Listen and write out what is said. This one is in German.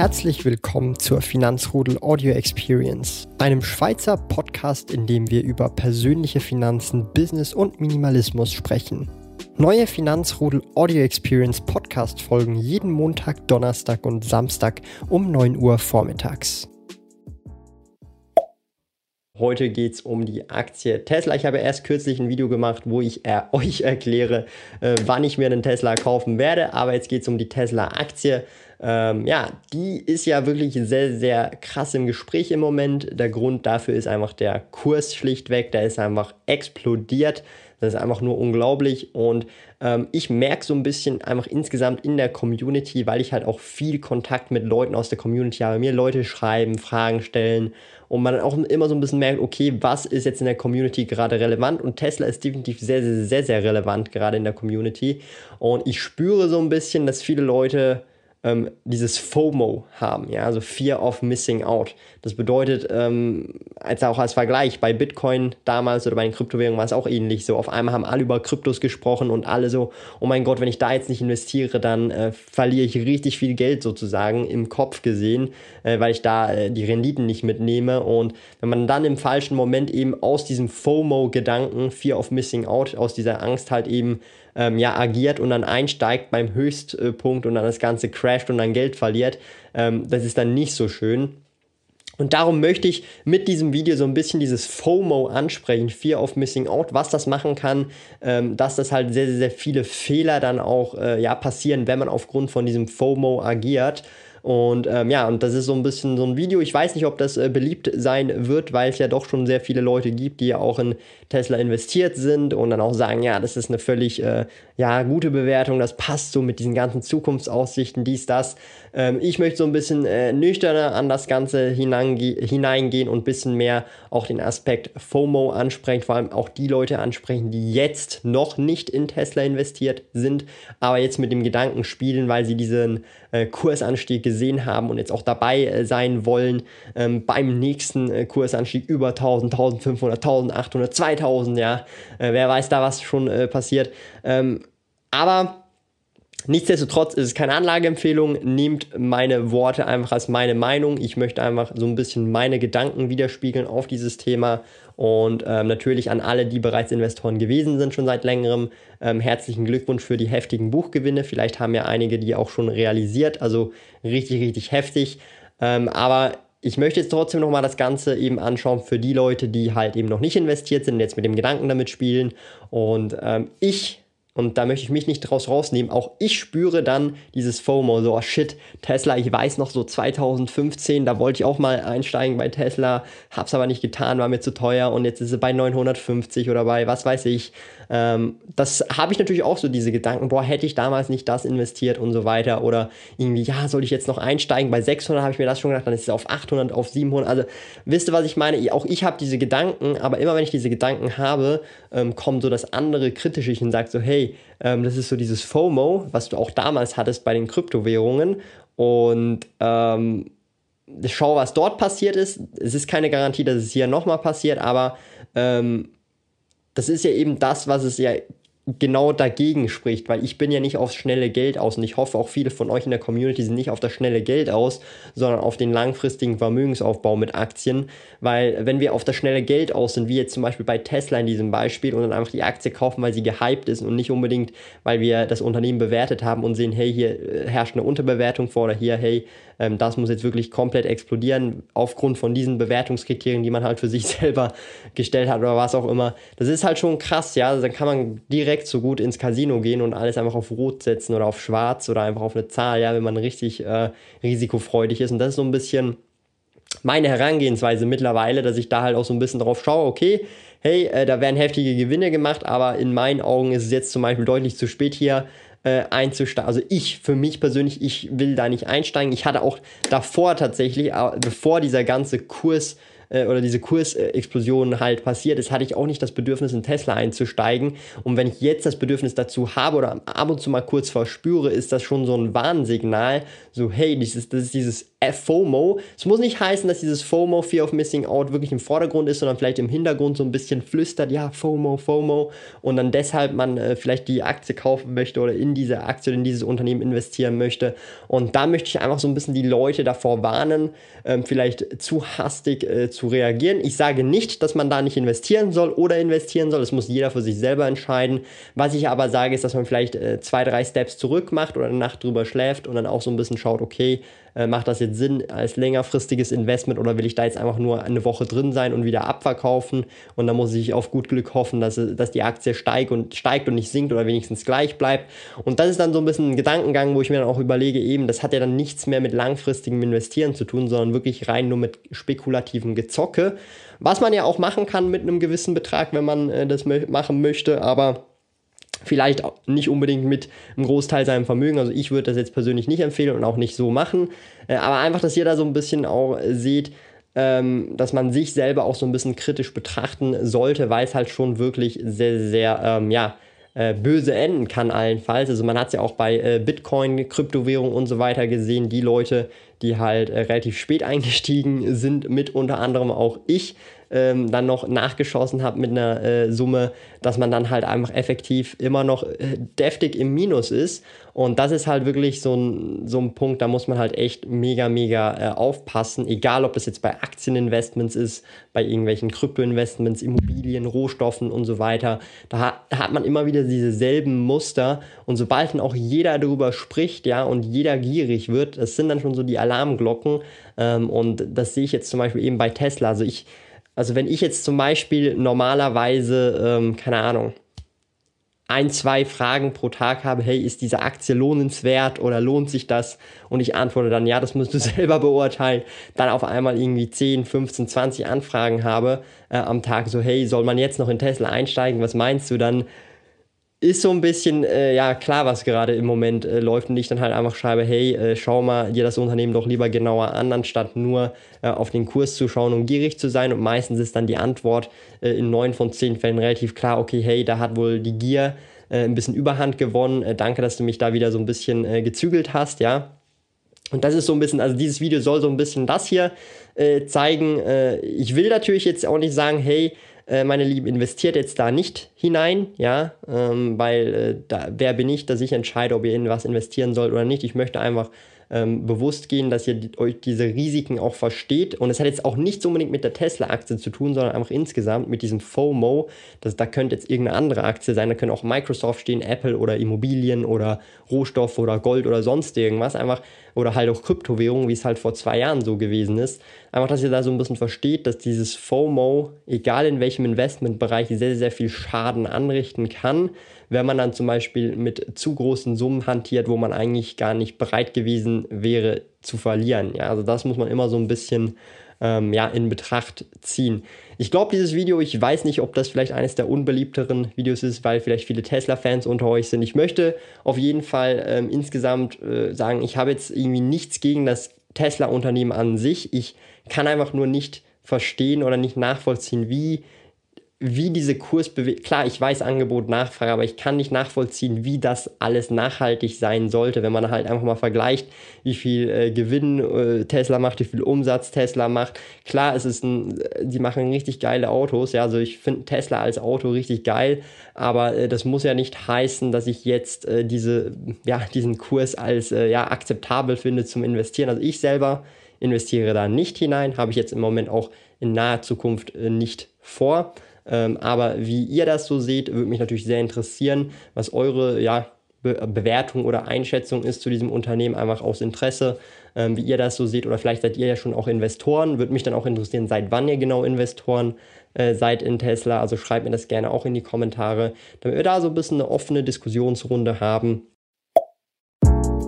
Herzlich willkommen zur Finanzrudel Audio Experience, einem Schweizer Podcast, in dem wir über persönliche Finanzen, Business und Minimalismus sprechen. Neue Finanzrudel Audio Experience Podcast folgen jeden Montag, Donnerstag und Samstag um 9 Uhr vormittags. Heute geht es um die Aktie Tesla. Ich habe erst kürzlich ein Video gemacht, wo ich äh, euch erkläre, äh, wann ich mir einen Tesla kaufen werde. Aber jetzt geht es um die Tesla-Aktie. Ähm, ja, die ist ja wirklich sehr, sehr krass im Gespräch im Moment. Der Grund dafür ist einfach der Kurs schlichtweg. Der ist einfach explodiert. Das ist einfach nur unglaublich. Und ähm, ich merke so ein bisschen einfach insgesamt in der Community, weil ich halt auch viel Kontakt mit Leuten aus der Community habe. Mir Leute schreiben, Fragen stellen und man auch immer so ein bisschen merkt, okay, was ist jetzt in der Community gerade relevant und Tesla ist definitiv sehr, sehr, sehr, sehr relevant gerade in der Community und ich spüre so ein bisschen, dass viele Leute ähm, dieses FOMO haben, ja, also Fear of Missing Out. Das bedeutet, ähm, als auch als Vergleich, bei Bitcoin damals oder bei den Kryptowährungen war es auch ähnlich. So, auf einmal haben alle über Kryptos gesprochen und alle so, oh mein Gott, wenn ich da jetzt nicht investiere, dann äh, verliere ich richtig viel Geld sozusagen im Kopf gesehen, äh, weil ich da äh, die Renditen nicht mitnehme. Und wenn man dann im falschen Moment eben aus diesem FOMO-Gedanken, Fear of Missing Out, aus dieser Angst halt eben ähm, ja, agiert und dann einsteigt beim Höchstpunkt und dann das Ganze crasht und dann Geld verliert, ähm, das ist dann nicht so schön. Und darum möchte ich mit diesem Video so ein bisschen dieses FOMO ansprechen, Fear of Missing Out, was das machen kann, ähm, dass das halt sehr, sehr, sehr viele Fehler dann auch äh, ja, passieren, wenn man aufgrund von diesem FOMO agiert. Und ähm, ja, und das ist so ein bisschen so ein Video. Ich weiß nicht, ob das äh, beliebt sein wird, weil es ja doch schon sehr viele Leute gibt, die ja auch in Tesla investiert sind und dann auch sagen, ja, das ist eine völlig äh, ja, gute Bewertung, das passt so mit diesen ganzen Zukunftsaussichten, dies, das. Ähm, ich möchte so ein bisschen äh, nüchterner an das Ganze hineingehen und ein bisschen mehr auch den Aspekt FOMO ansprechen, vor allem auch die Leute ansprechen, die jetzt noch nicht in Tesla investiert sind, aber jetzt mit dem Gedanken spielen, weil sie diesen äh, Kursanstieg gesehen haben und jetzt auch dabei äh, sein wollen ähm, beim nächsten äh, Kursanstieg über 1000, 1500, 1800, 2000, ja, äh, wer weiß da, was schon äh, passiert. Ähm, aber Nichtsdestotrotz ist es keine Anlageempfehlung. Nehmt meine Worte einfach als meine Meinung. Ich möchte einfach so ein bisschen meine Gedanken widerspiegeln auf dieses Thema. Und ähm, natürlich an alle, die bereits Investoren gewesen sind, schon seit längerem, ähm, herzlichen Glückwunsch für die heftigen Buchgewinne. Vielleicht haben ja einige die auch schon realisiert. Also richtig, richtig heftig. Ähm, aber ich möchte jetzt trotzdem nochmal das Ganze eben anschauen für die Leute, die halt eben noch nicht investiert sind jetzt mit dem Gedanken damit spielen. Und ähm, ich und da möchte ich mich nicht draus rausnehmen. Auch ich spüre dann dieses FOMO, so, oh shit, Tesla, ich weiß noch so 2015, da wollte ich auch mal einsteigen bei Tesla, hab's aber nicht getan, war mir zu teuer und jetzt ist es bei 950 oder bei was weiß ich. Ähm, das habe ich natürlich auch so diese Gedanken, boah, hätte ich damals nicht das investiert und so weiter oder irgendwie, ja, soll ich jetzt noch einsteigen? Bei 600 habe ich mir das schon gedacht, dann ist es auf 800, auf 700. Also, wisst ihr, was ich meine? Auch ich habe diese Gedanken, aber immer wenn ich diese Gedanken habe, ähm, kommt so das andere Kritische und sagt so, hey, ähm, das ist so dieses FOMO, was du auch damals hattest bei den Kryptowährungen und ähm, schau, was dort passiert ist. Es ist keine Garantie, dass es hier nochmal passiert, aber ähm, das ist ja eben das, was es ja genau dagegen spricht, weil ich bin ja nicht aufs schnelle Geld aus und ich hoffe auch viele von euch in der Community sind nicht auf das schnelle Geld aus, sondern auf den langfristigen Vermögensaufbau mit Aktien, weil wenn wir auf das schnelle Geld aus sind, wie jetzt zum Beispiel bei Tesla in diesem Beispiel und dann einfach die Aktie kaufen, weil sie gehypt ist und nicht unbedingt, weil wir das Unternehmen bewertet haben und sehen, hey, hier äh, herrscht eine Unterbewertung vor oder hier, hey, ähm, das muss jetzt wirklich komplett explodieren aufgrund von diesen Bewertungskriterien, die man halt für sich selber gestellt hat oder was auch immer. Das ist halt schon krass, ja, also dann kann man direkt direkt so gut ins Casino gehen und alles einfach auf Rot setzen oder auf Schwarz oder einfach auf eine Zahl, ja, wenn man richtig äh, risikofreudig ist. Und das ist so ein bisschen meine Herangehensweise mittlerweile, dass ich da halt auch so ein bisschen drauf schaue, okay, hey, äh, da werden heftige Gewinne gemacht, aber in meinen Augen ist es jetzt zum Beispiel deutlich zu spät hier äh, einzusteigen. Also ich, für mich persönlich, ich will da nicht einsteigen. Ich hatte auch davor tatsächlich, äh, bevor dieser ganze Kurs äh, oder diese Kursexplosion halt passiert ist, hatte ich auch nicht das Bedürfnis, in Tesla einzusteigen. Und wenn ich jetzt das Bedürfnis dazu habe oder ab und zu mal kurz verspüre, ist das schon so ein Warnsignal, so hey, dieses, das ist dieses FOMO. Es muss nicht heißen, dass dieses FOMO, Fear of Missing Out, wirklich im Vordergrund ist, sondern vielleicht im Hintergrund so ein bisschen flüstert, ja, FOMO, FOMO. Und dann deshalb man äh, vielleicht die Aktie kaufen möchte oder in diese Aktie, in dieses Unternehmen investieren möchte. Und da möchte ich einfach so ein bisschen die Leute davor warnen, ähm, vielleicht zu hastig äh, zu reagieren. Ich sage nicht, dass man da nicht investieren soll oder investieren soll. Das muss jeder für sich selber entscheiden. Was ich aber sage, ist, dass man vielleicht äh, zwei, drei Steps zurück macht oder eine Nacht drüber schläft und dann auch so ein bisschen schaut, okay, äh, macht das jetzt Sinn als längerfristiges Investment oder will ich da jetzt einfach nur eine Woche drin sein und wieder abverkaufen und dann muss ich auf gut Glück hoffen, dass, dass die Aktie steigt und steigt und nicht sinkt oder wenigstens gleich bleibt. Und das ist dann so ein bisschen ein Gedankengang, wo ich mir dann auch überlege, eben, das hat ja dann nichts mehr mit langfristigem Investieren zu tun, sondern wirklich rein nur mit spekulativem Gezocke. Was man ja auch machen kann mit einem gewissen Betrag, wenn man äh, das machen möchte, aber Vielleicht nicht unbedingt mit einem Großteil seinem Vermögen. Also ich würde das jetzt persönlich nicht empfehlen und auch nicht so machen. Äh, aber einfach, dass ihr da so ein bisschen auch seht, ähm, dass man sich selber auch so ein bisschen kritisch betrachten sollte, weil es halt schon wirklich sehr, sehr, ähm, ja, äh, böse enden kann allenfalls. Also man hat es ja auch bei äh, Bitcoin, Kryptowährung und so weiter gesehen, die Leute, die halt relativ spät eingestiegen sind, mit unter anderem auch ich, ähm, dann noch nachgeschossen habe mit einer äh, Summe, dass man dann halt einfach effektiv immer noch äh, deftig im Minus ist. Und das ist halt wirklich so ein, so ein Punkt, da muss man halt echt mega, mega äh, aufpassen. Egal, ob das jetzt bei Aktieninvestments ist, bei irgendwelchen Kryptoinvestments, Immobilien, Rohstoffen und so weiter. Da hat, hat man immer wieder diese selben Muster. Und sobald dann auch jeder darüber spricht, ja, und jeder gierig wird, das sind dann schon so die Alarmglocken. Ähm, und das sehe ich jetzt zum Beispiel eben bei Tesla. Also ich also wenn ich jetzt zum Beispiel normalerweise, ähm, keine Ahnung, ein, zwei Fragen pro Tag habe, hey, ist diese Aktie lohnenswert oder lohnt sich das? Und ich antworte dann, ja, das musst du selber beurteilen. Dann auf einmal irgendwie 10, 15, 20 Anfragen habe äh, am Tag, so, hey, soll man jetzt noch in Tesla einsteigen? Was meinst du? Dann ist so ein bisschen, äh, ja, klar, was gerade im Moment äh, läuft und ich dann halt einfach schreibe, hey, äh, schau mal dir das Unternehmen doch lieber genauer an, anstatt nur äh, auf den Kurs zu schauen und gierig zu sein. Und meistens ist dann die Antwort äh, in neun von zehn Fällen relativ klar, okay, hey, da hat wohl die Gier äh, ein bisschen Überhand gewonnen. danke, dass du mich da wieder so ein bisschen gezügelt hast, ja. Und das ist so ein bisschen, also dieses Video soll so ein bisschen das hier zeigen. ich will natürlich jetzt auch nicht sagen, hey, äh, meine Lieben, investiert jetzt da nicht hinein, ja, ähm, weil äh, da, wer bin ich, dass ich entscheide, ob ihr in was investieren sollt oder nicht. Ich möchte einfach ähm, bewusst gehen, dass ihr die, euch diese Risiken auch versteht. Und es hat jetzt auch nichts unbedingt mit der Tesla-Aktie zu tun, sondern einfach insgesamt mit diesem FOMO. Das, da könnte jetzt irgendeine andere Aktie sein, da könnte auch Microsoft stehen, Apple oder Immobilien oder Rohstoff oder Gold oder sonst irgendwas. Einfach, oder halt auch Kryptowährungen, wie es halt vor zwei Jahren so gewesen ist. Einfach, dass ihr da so ein bisschen versteht, dass dieses FOMO, egal in welchem Investmentbereich, sehr, sehr viel Schaden anrichten kann wenn man dann zum Beispiel mit zu großen Summen hantiert, wo man eigentlich gar nicht bereit gewesen wäre zu verlieren. Ja, also das muss man immer so ein bisschen ähm, ja, in Betracht ziehen. Ich glaube, dieses Video, ich weiß nicht, ob das vielleicht eines der unbeliebteren Videos ist, weil vielleicht viele Tesla-Fans unter euch sind. Ich möchte auf jeden Fall ähm, insgesamt äh, sagen, ich habe jetzt irgendwie nichts gegen das Tesla-Unternehmen an sich. Ich kann einfach nur nicht verstehen oder nicht nachvollziehen, wie wie diese Kursbewegung, klar, ich weiß Angebot, Nachfrage, aber ich kann nicht nachvollziehen, wie das alles nachhaltig sein sollte, wenn man halt einfach mal vergleicht, wie viel äh, Gewinn äh, Tesla macht, wie viel Umsatz Tesla macht. Klar, es ist ein, die machen richtig geile Autos, ja, also ich finde Tesla als Auto richtig geil, aber äh, das muss ja nicht heißen, dass ich jetzt äh, diese, ja, diesen Kurs als äh, ja, akzeptabel finde zum Investieren. Also ich selber investiere da nicht hinein, habe ich jetzt im Moment auch in naher Zukunft äh, nicht vor. Ähm, aber wie ihr das so seht, würde mich natürlich sehr interessieren, was eure ja, Be Bewertung oder Einschätzung ist zu diesem Unternehmen, einfach aus Interesse, ähm, wie ihr das so seht. Oder vielleicht seid ihr ja schon auch Investoren. Würde mich dann auch interessieren, seit wann ihr genau Investoren äh, seid in Tesla. Also schreibt mir das gerne auch in die Kommentare, damit wir da so ein bisschen eine offene Diskussionsrunde haben.